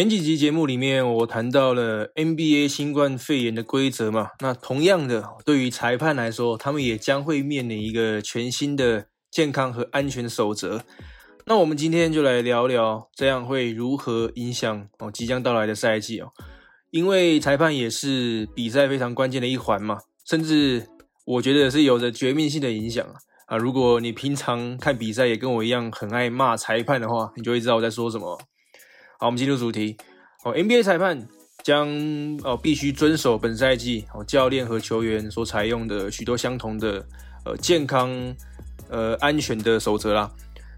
前几集节目里面，我谈到了 NBA 新冠肺炎的规则嘛。那同样的，对于裁判来说，他们也将会面临一个全新的健康和安全守则。那我们今天就来聊聊，这样会如何影响哦即将到来的赛季哦？因为裁判也是比赛非常关键的一环嘛，甚至我觉得是有着绝命性的影响啊！啊，如果你平常看比赛也跟我一样很爱骂裁判的话，你就会知道我在说什么。好，我们进入主题。哦，NBA 裁判将哦必须遵守本赛季哦教练和球员所采用的许多相同的呃健康呃安全的守则啦。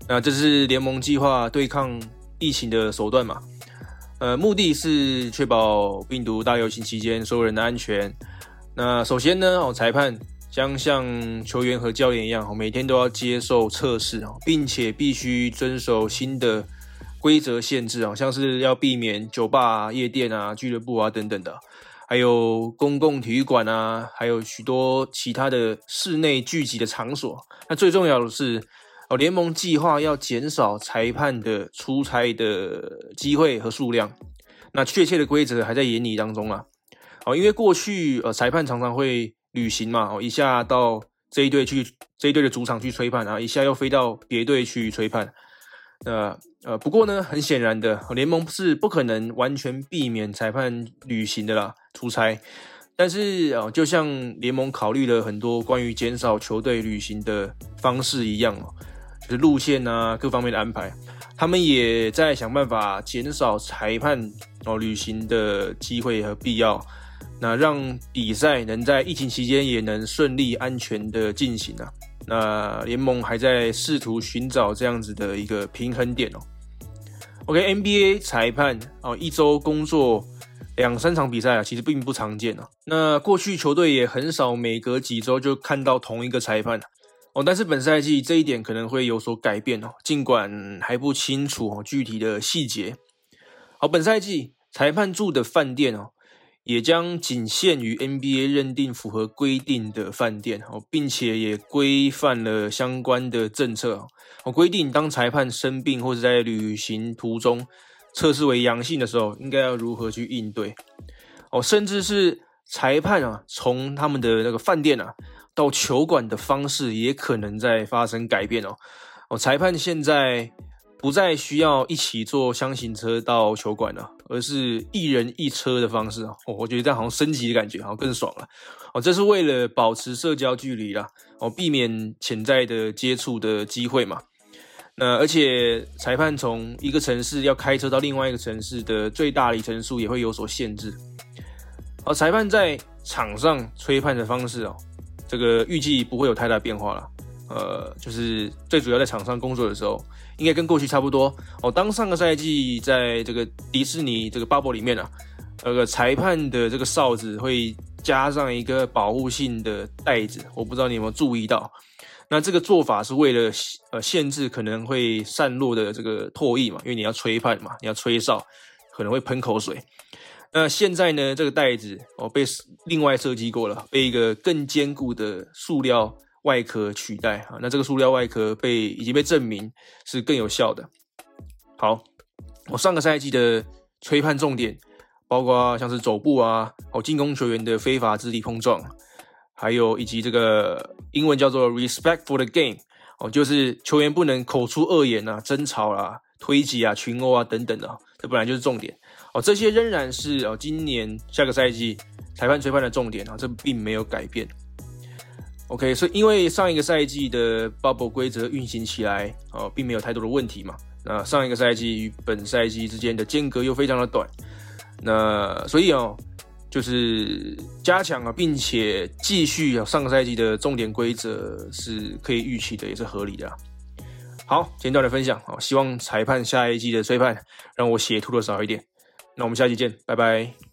那这是联盟计划对抗疫情的手段嘛？呃，目的是确保病毒大流行期间所有人的安全。那首先呢，哦裁判将像球员和教练一样，哦每天都要接受测试哦，并且必须遵守新的。规则限制啊，像是要避免酒吧、夜店啊、俱乐部啊等等的，还有公共体育馆啊，还有许多其他的室内聚集的场所。那最重要的是，哦，联盟计划要减少裁判的出差的机会和数量。那确切的规则还在研拟当中啊。哦，因为过去呃，裁判常常会旅行嘛，哦，一下到这一队去，这一队的主场去吹判，然后一下又飞到别队去吹判。那呃，呃不过呢，很显然的，联盟是不可能完全避免裁判旅行的啦，出差。但是啊，就像联盟考虑了很多关于减少球队旅行的方式一样哦，就路线啊，各方面的安排，他们也在想办法减少裁判哦旅行的机会和必要，那让比赛能在疫情期间也能顺利安全的进行啊。那联盟还在试图寻找这样子的一个平衡点哦。OK，NBA 裁判哦，一周工作两三场比赛啊，其实并不常见哦。那过去球队也很少每隔几周就看到同一个裁判哦。但是本赛季这一点可能会有所改变哦，尽管还不清楚哦具体的细节。好，本赛季裁判住的饭店哦。也将仅限于 NBA 认定符合规定的饭店哦，并且也规范了相关的政策哦。规定当裁判生病或者在旅行途中测试为阳性的时候，应该要如何去应对哦。甚至是裁判啊，从他们的那个饭店啊到球馆的方式，也可能在发生改变哦。哦，裁判现在。不再需要一起坐箱型车到球馆了，而是一人一车的方式哦，我觉得这样好像升级的感觉，好像更爽了哦。这是为了保持社交距离啦，哦，避免潜在的接触的机会嘛。那而且裁判从一个城市要开车到另外一个城市的最大里程数也会有所限制。而裁判在场上吹判的方式哦，这个预计不会有太大变化了。呃，就是最主要在场上工作的时候，应该跟过去差不多哦。当上个赛季在这个迪士尼这个 bubble 里面啊，那个裁判的这个哨子会加上一个保护性的袋子，我不知道你有没有注意到。那这个做法是为了呃限制可能会散落的这个唾液嘛，因为你要吹判嘛，你要吹哨可能会喷口水。那现在呢，这个袋子哦被另外设计过了，被一个更坚固的塑料。外壳取代啊，那这个塑料外壳被已经被证明是更有效的。好，我上个赛季的吹判重点包括像是走步啊，哦进攻球员的非法肢体碰撞，还有以及这个英文叫做 respect for the game 哦，就是球员不能口出恶言啊、争吵啦、推挤啊、群殴啊等等的，这本来就是重点哦。这些仍然是哦今年下个赛季裁判吹判的重点啊，这并没有改变。OK，所以因为上一个赛季的 Bubble 规则运行起来，哦，并没有太多的问题嘛。那上一个赛季与本赛季之间的间隔又非常的短，那所以哦，就是加强啊，并且继续啊上个赛季的重点规则是可以预期的，也是合理的。好，简短的分享，好，希望裁判下一季的吹判让我血吐的少一点。那我们下期见，拜拜。